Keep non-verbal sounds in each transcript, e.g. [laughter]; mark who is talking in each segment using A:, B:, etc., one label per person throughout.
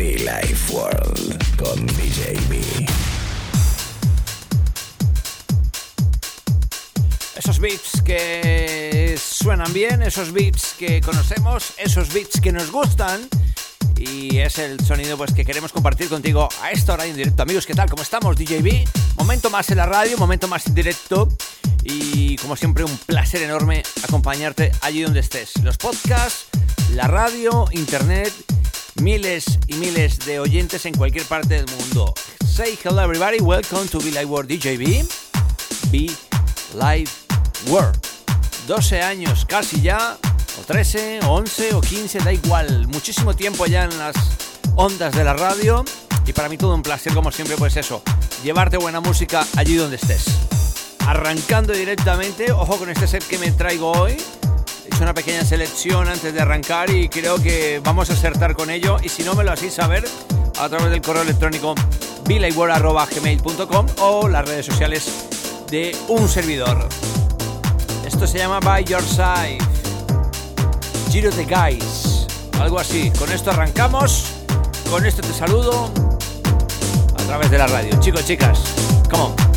A: Life World con DJ.
B: Esos beats que suenan bien, esos beats que conocemos, esos beats que nos gustan. Y es el sonido pues que queremos compartir contigo a esta hora en directo. Amigos, ¿qué tal? ¿Cómo estamos? DJB. Momento más en la radio, momento más en directo. Y como siempre, un placer enorme acompañarte allí donde estés. Los podcasts, la radio, internet, miles y miles de oyentes en cualquier parte del mundo. Say hello everybody, welcome to Be Live World DJB. Be Live World. 12 años casi ya, o 13, o 11, o 15, da igual. Muchísimo tiempo ya en las ondas de la radio. Y para mí todo un placer, como siempre, pues eso, llevarte buena música allí donde estés. Arrancando directamente, ojo con este set que me traigo hoy. Una pequeña selección antes de arrancar y creo que vamos a acertar con ello. Y si no, me lo hacéis saber a través del correo electrónico gmail.com o las redes sociales de un servidor. Esto se llama By Your Side. Giro the Guys. Algo así. Con esto arrancamos. Con esto te saludo a través de la radio. Chicos, chicas, come.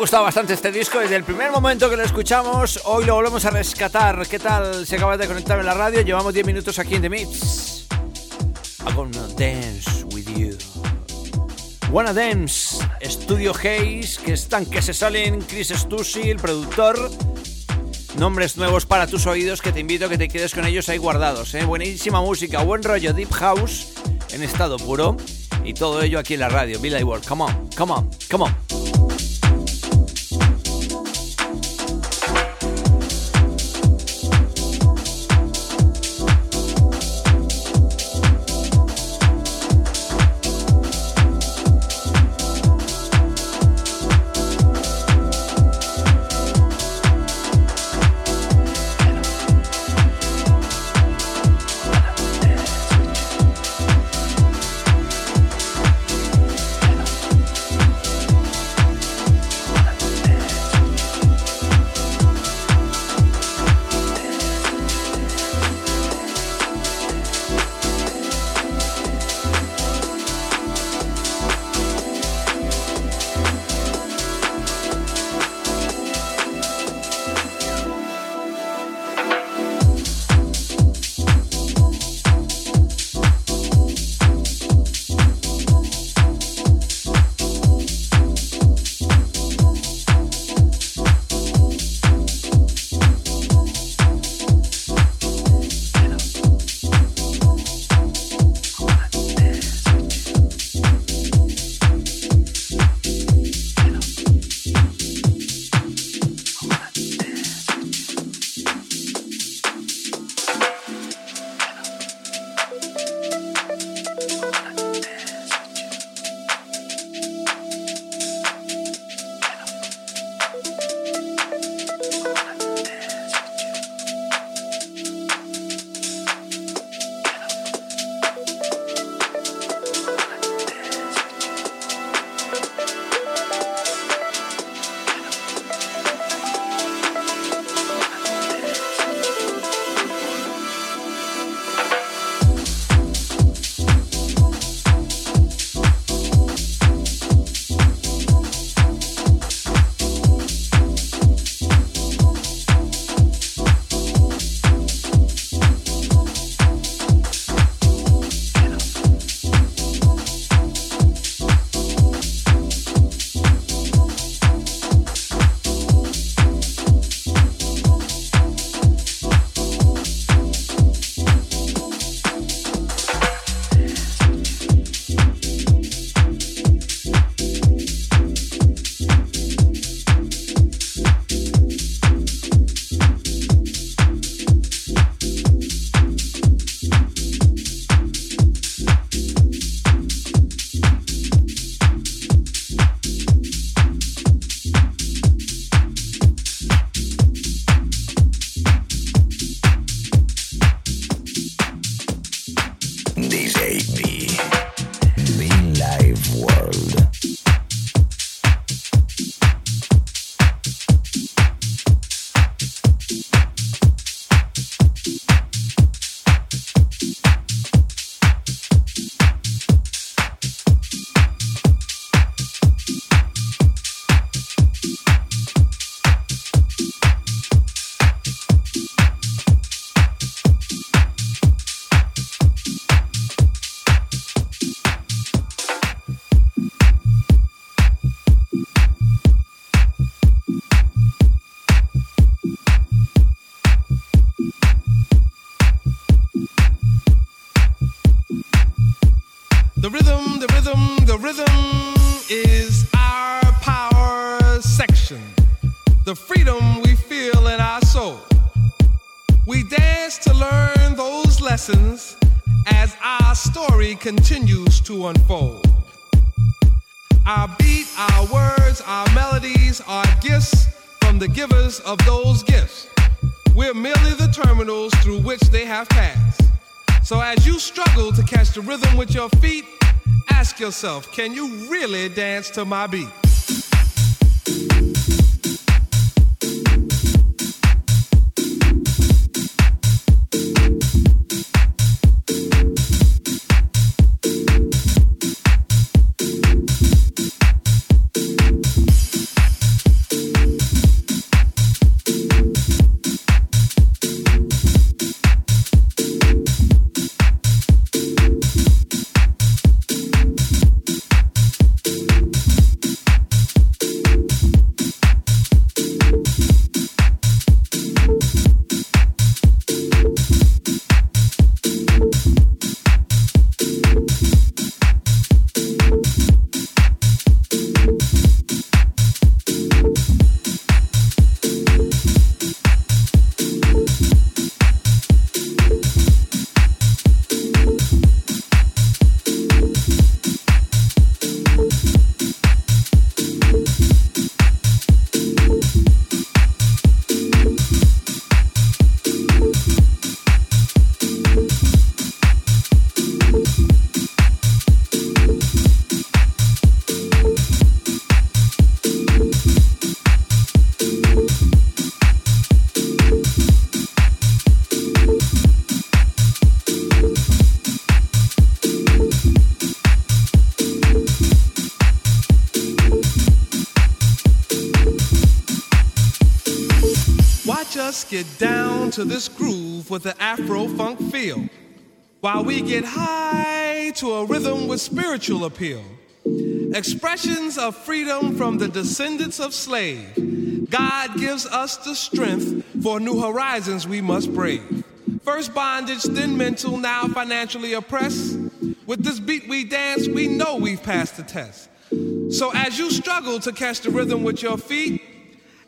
B: Gustado bastante este disco desde el primer momento que lo escuchamos. Hoy lo volvemos a rescatar. ¿Qué tal? Se acaba de conectar en la radio. Llevamos 10 minutos aquí en The Mix. I'm gonna dance with you. Wanna Dance, Studio Haze, que están que se salen. Chris Stussy, el productor. Nombres nuevos para tus oídos que te invito a que te quedes con ellos ahí guardados. ¿eh? Buenísima música, buen rollo, Deep House en estado puro. Y todo ello aquí en la radio. Billy World, come on, come on, come on.
C: Struggle to catch the rhythm with your feet, ask yourself, can you really dance to my beat? This groove with an Afro funk feel, while we get high to a rhythm with spiritual appeal. Expressions of freedom from the descendants of slave. God gives us the strength for new horizons we must brave. First bondage, then mental, now financially oppressed. With this beat we dance, we know we've passed the test. So as you struggle to catch the rhythm with your feet,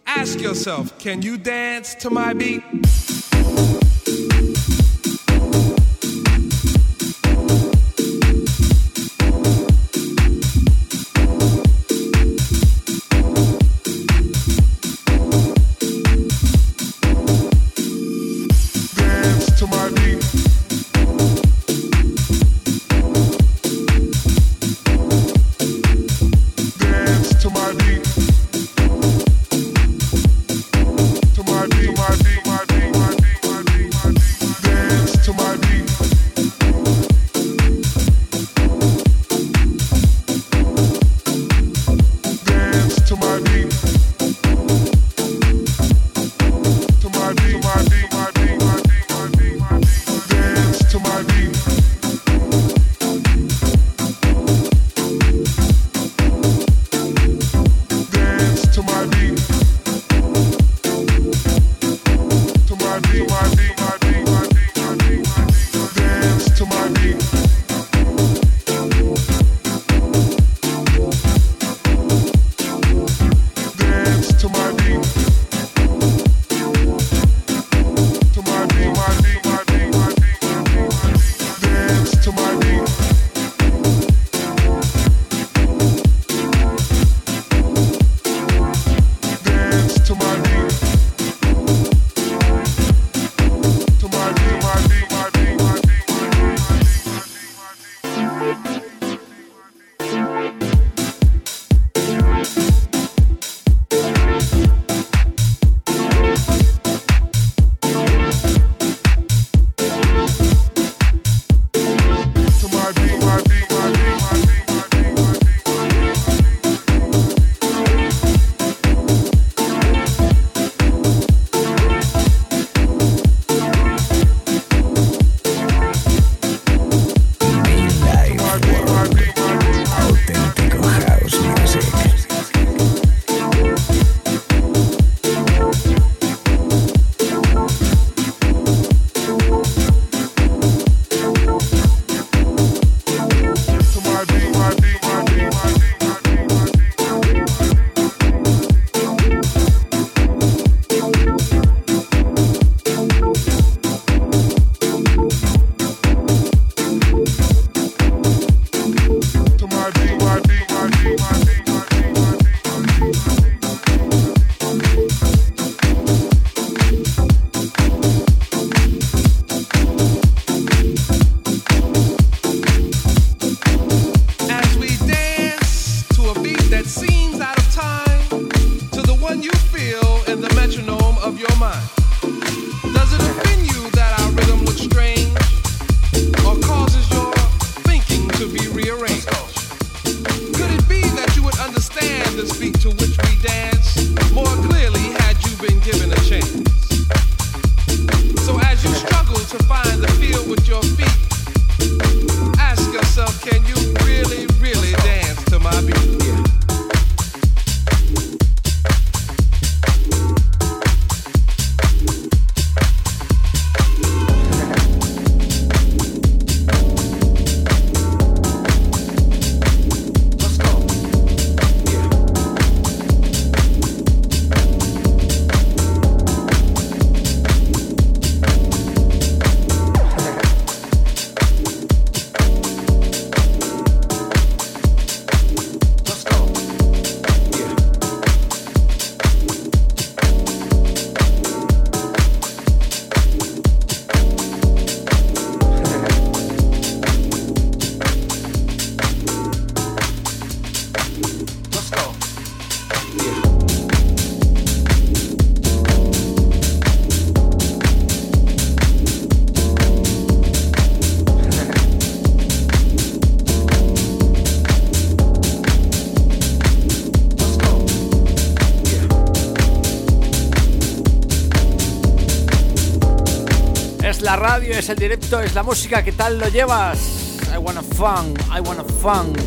C: Ask yourself, can you dance to my beat?
B: Es el directo, es la música, ¿qué tal lo llevas? I wanna funk, I wanna funk.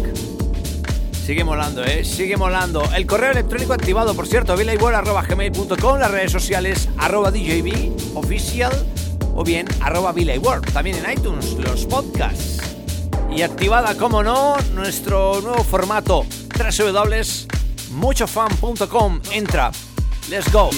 B: Sigue molando, ¿eh? Sigue molando. El correo electrónico activado, por cierto, gmail.com las redes sociales arroba DJB, oficial o bien arroba También en iTunes, los podcasts. Y activada, como no, nuestro nuevo formato www.muchofan.com. Entra. Let's go.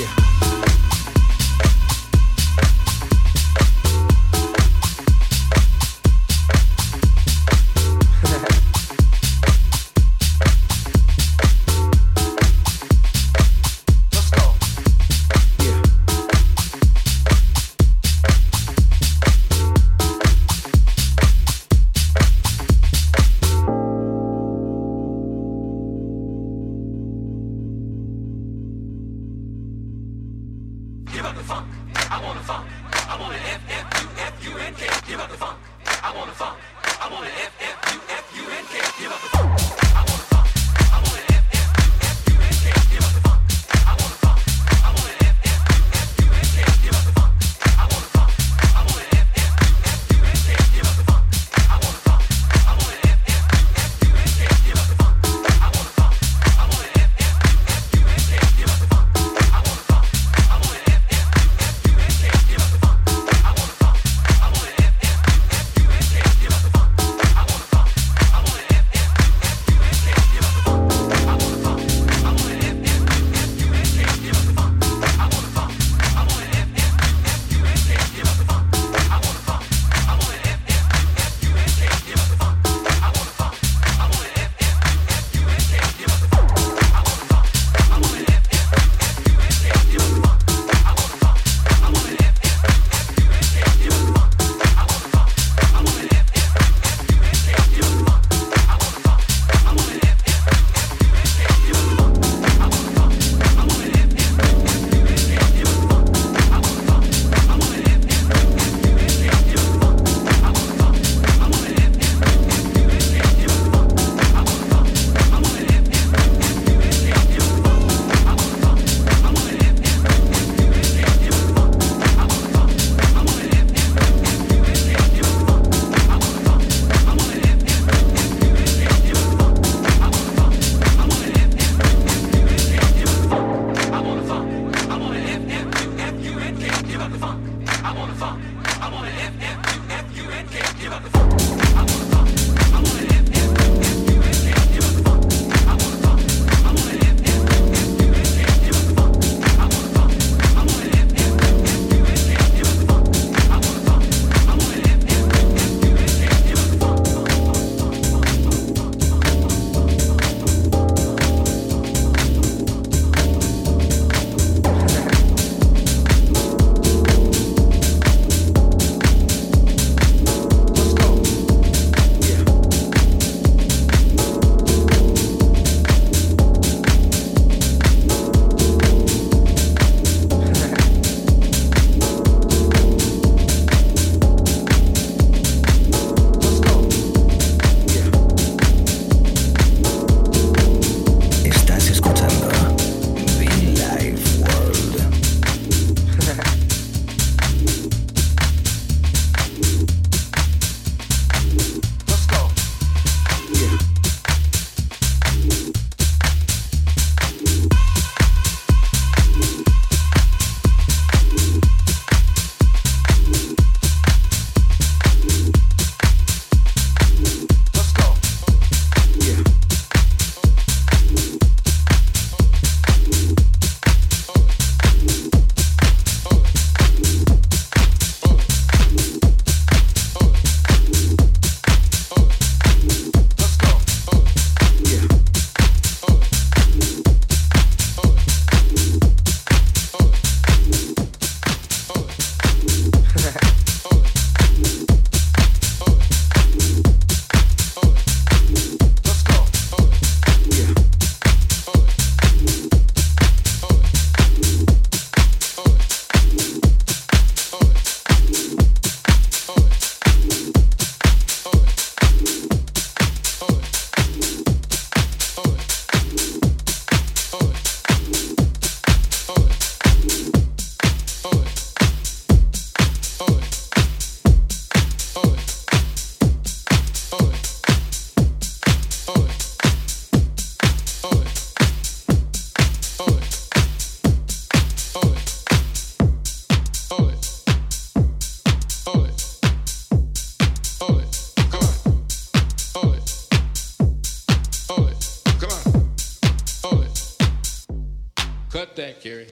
B: that, Gary.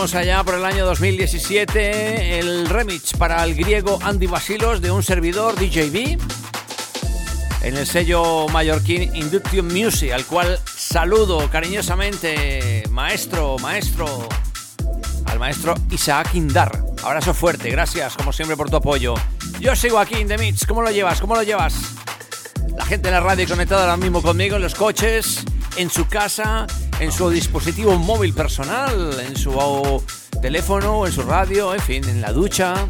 B: Dejábamos allá por el año 2017, el remix para el griego Andy Basilos de un servidor DJB en el sello mallorquín Induction Music, al cual saludo cariñosamente, maestro, maestro, al maestro Isaac Indar. Abrazo fuerte, gracias como siempre por tu apoyo. Yo sigo aquí en The Mix, ¿cómo lo llevas? ¿Cómo lo llevas? La gente de la radio conectada ahora mismo conmigo en los coches, en su casa, en su dispositivo móvil personal, en su teléfono, en su radio, en fin, en la ducha.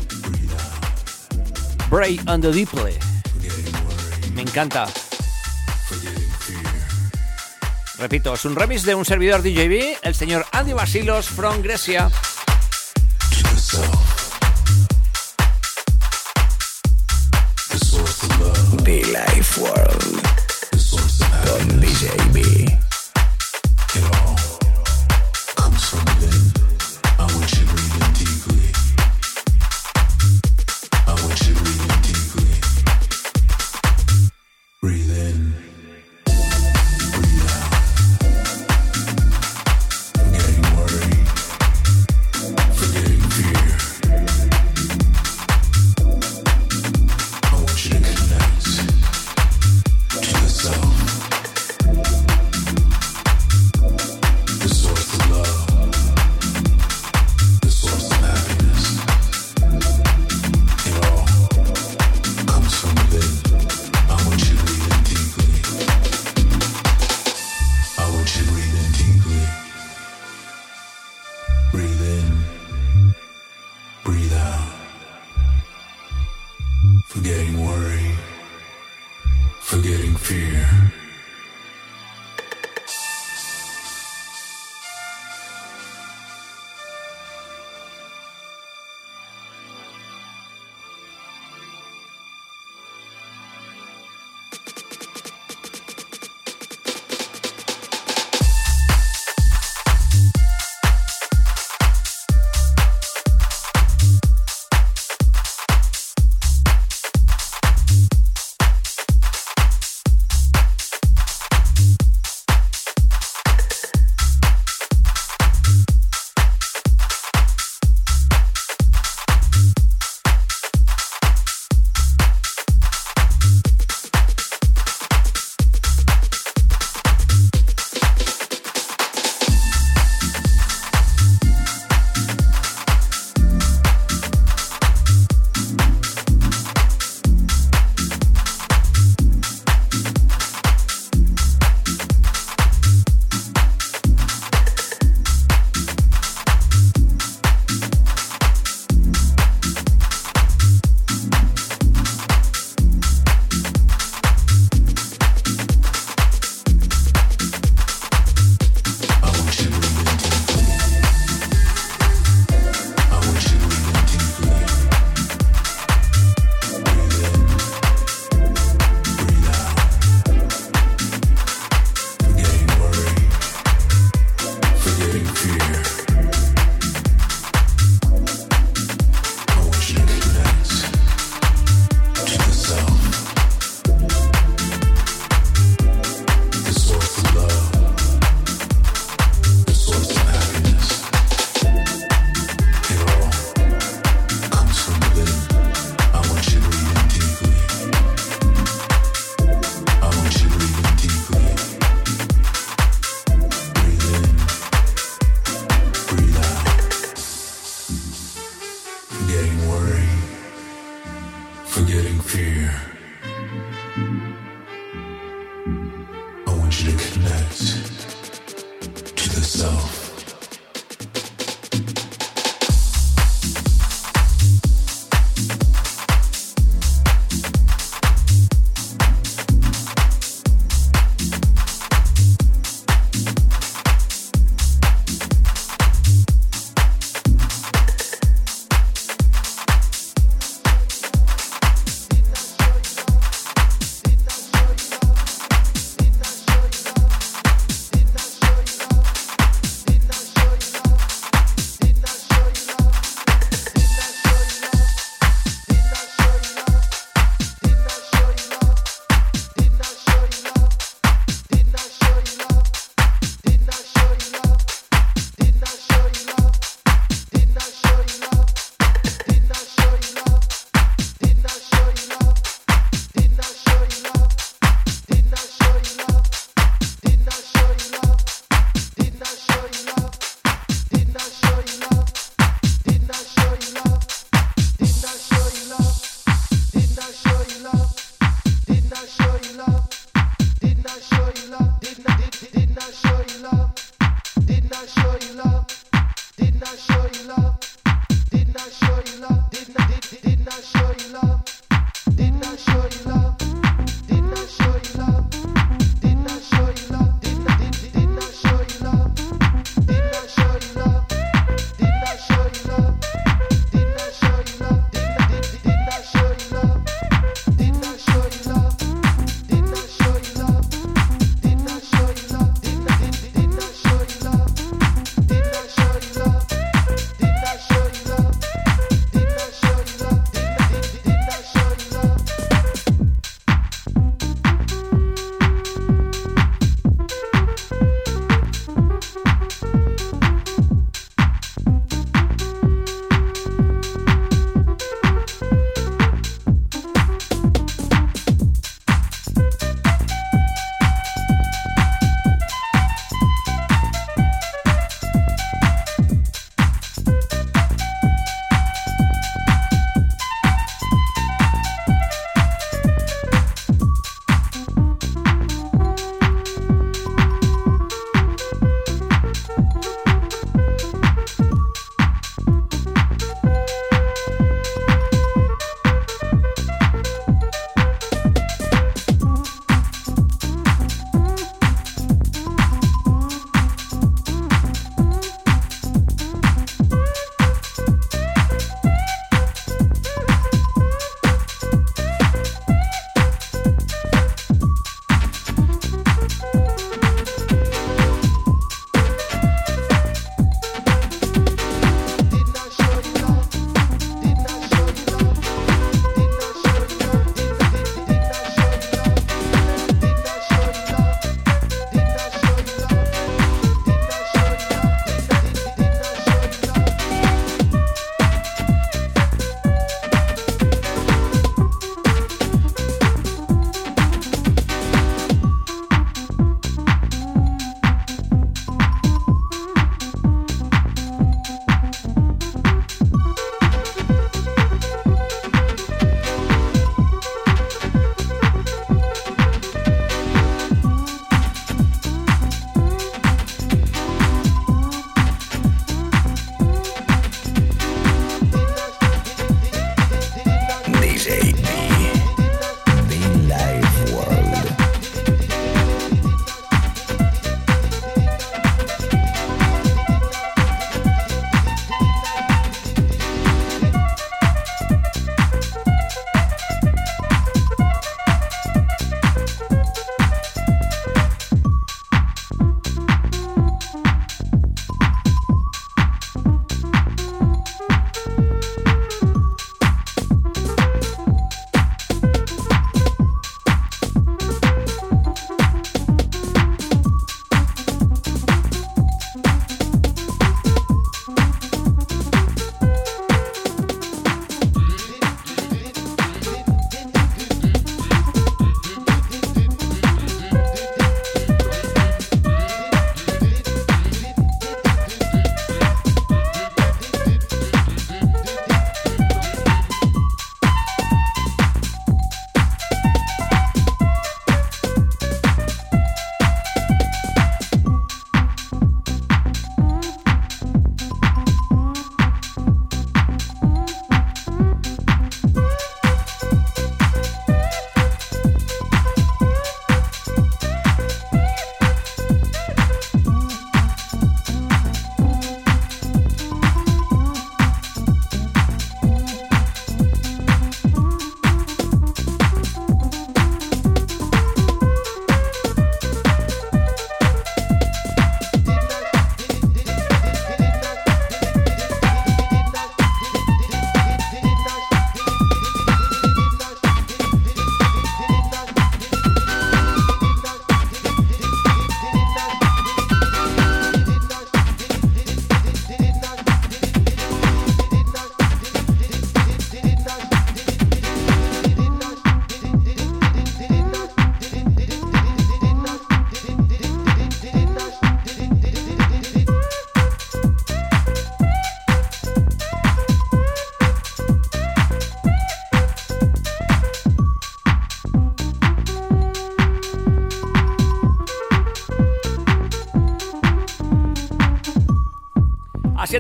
B: Bray and the Deeply. Me encanta. Repito, es un remix de un servidor DJB, el señor Andy Basilos from Grecia.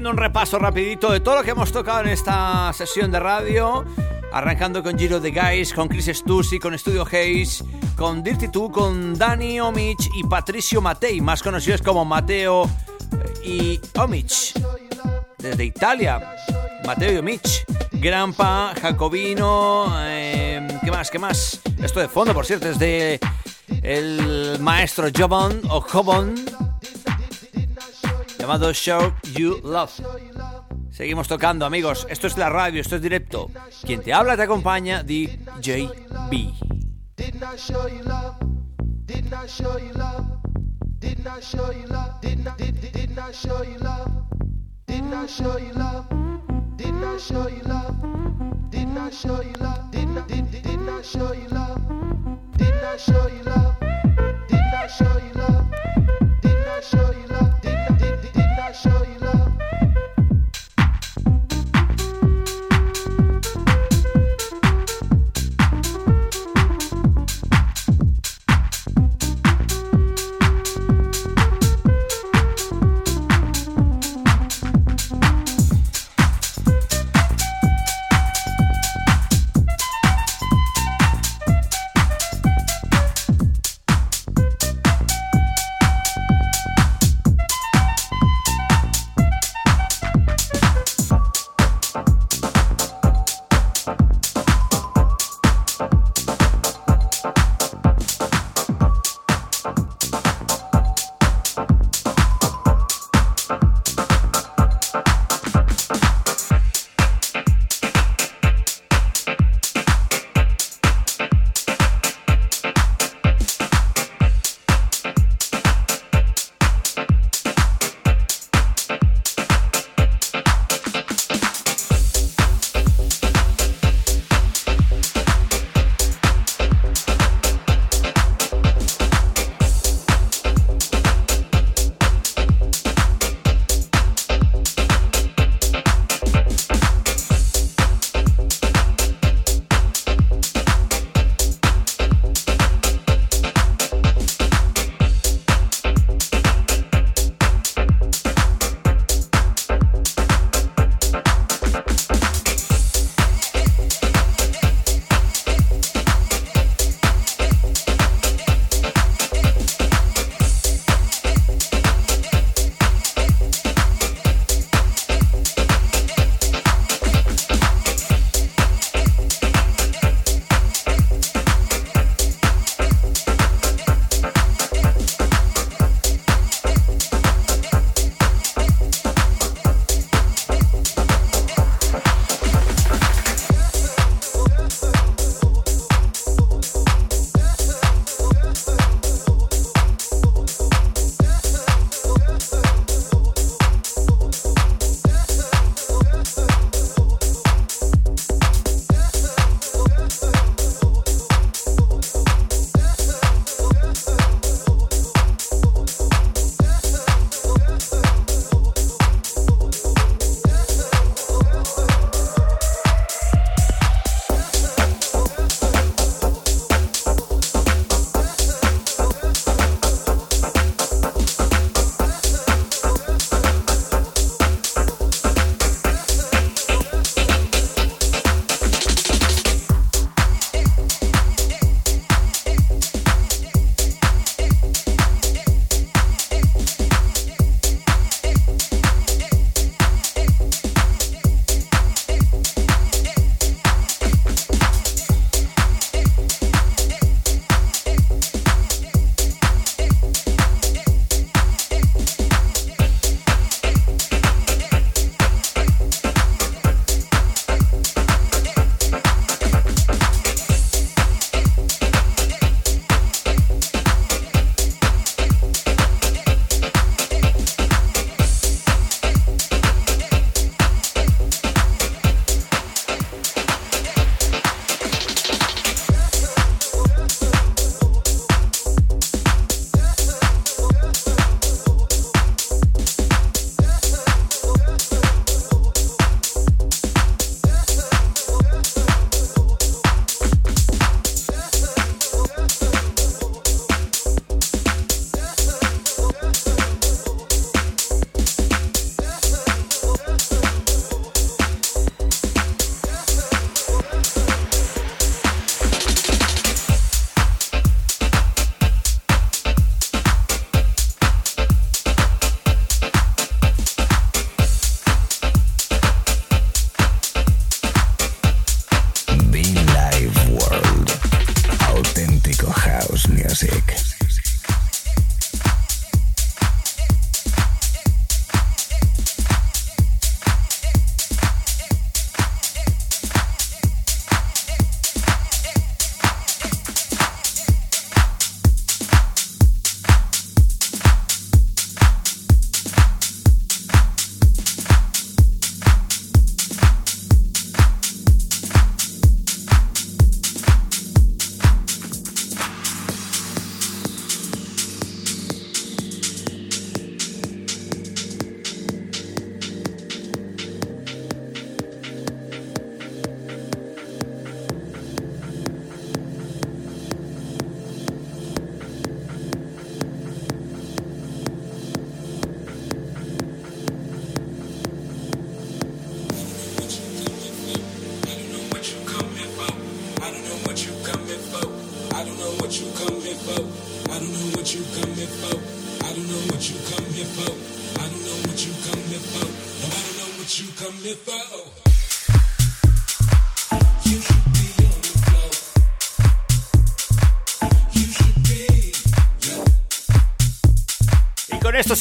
B: Haciendo un repaso rapidito de todo lo que hemos tocado en esta sesión de radio. Arrancando con Giro de Guys, con Chris Stussy, con Studio Hayes, con Dirty 2, con Dani Omich y Patricio Matei, más conocidos como Mateo eh, y Omich. Desde Italia, Mateo y Omich. Grampa, Jacobino, eh, ¿qué más? ¿Qué más? Esto de fondo, por cierto, es de el maestro Jobon o Jobon Show You Love. Seguimos tocando, amigos. Esto es la radio, esto es directo. Quien te habla te acompaña, DJ B. Did not show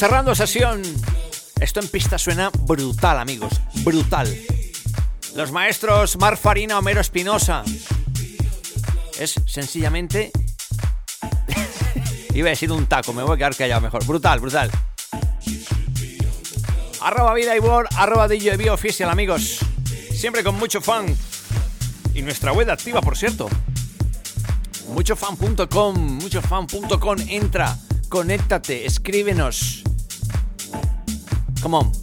D: cerrando sesión. Esto en pista suena brutal, amigos. Brutal. Los maestros Mar Farina, Homero Espinosa. Es sencillamente. [laughs] Iba a decir un taco, me voy a quedar callado mejor. Brutal, brutal. Arroba vida y word, arroba DJ Bio Oficial, amigos. Siempre con mucho fan. Y nuestra web activa, por cierto. Muchofan.com, muchofan.com. Entra, conéctate, escríbenos. Come on.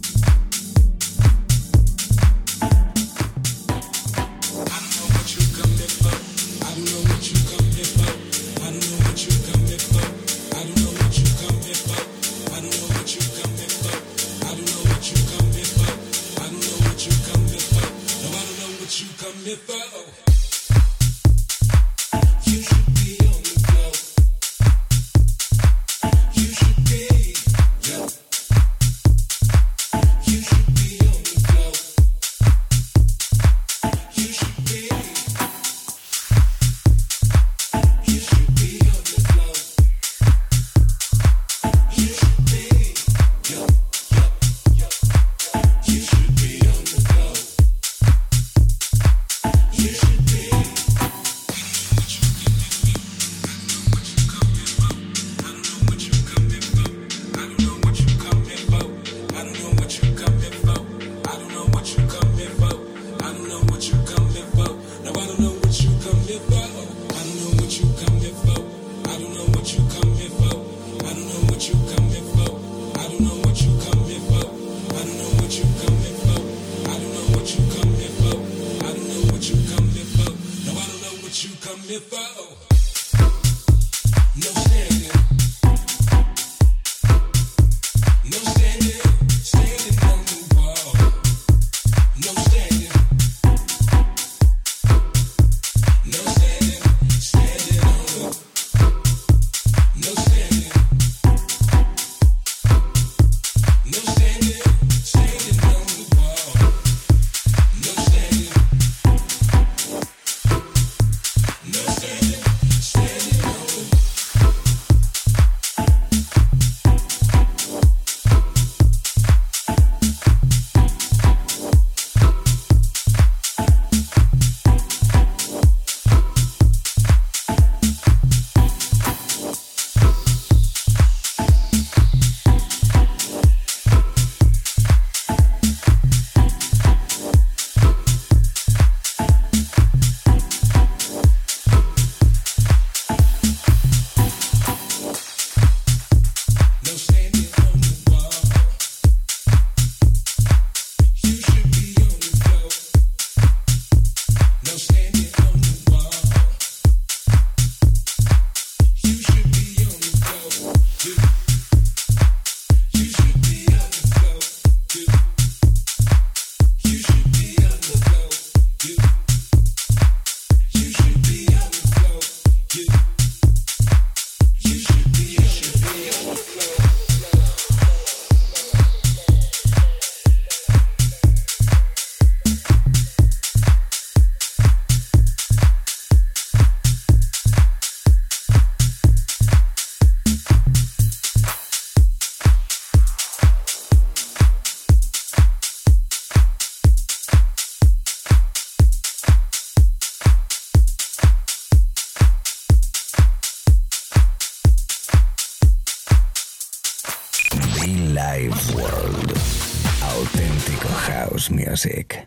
A: Live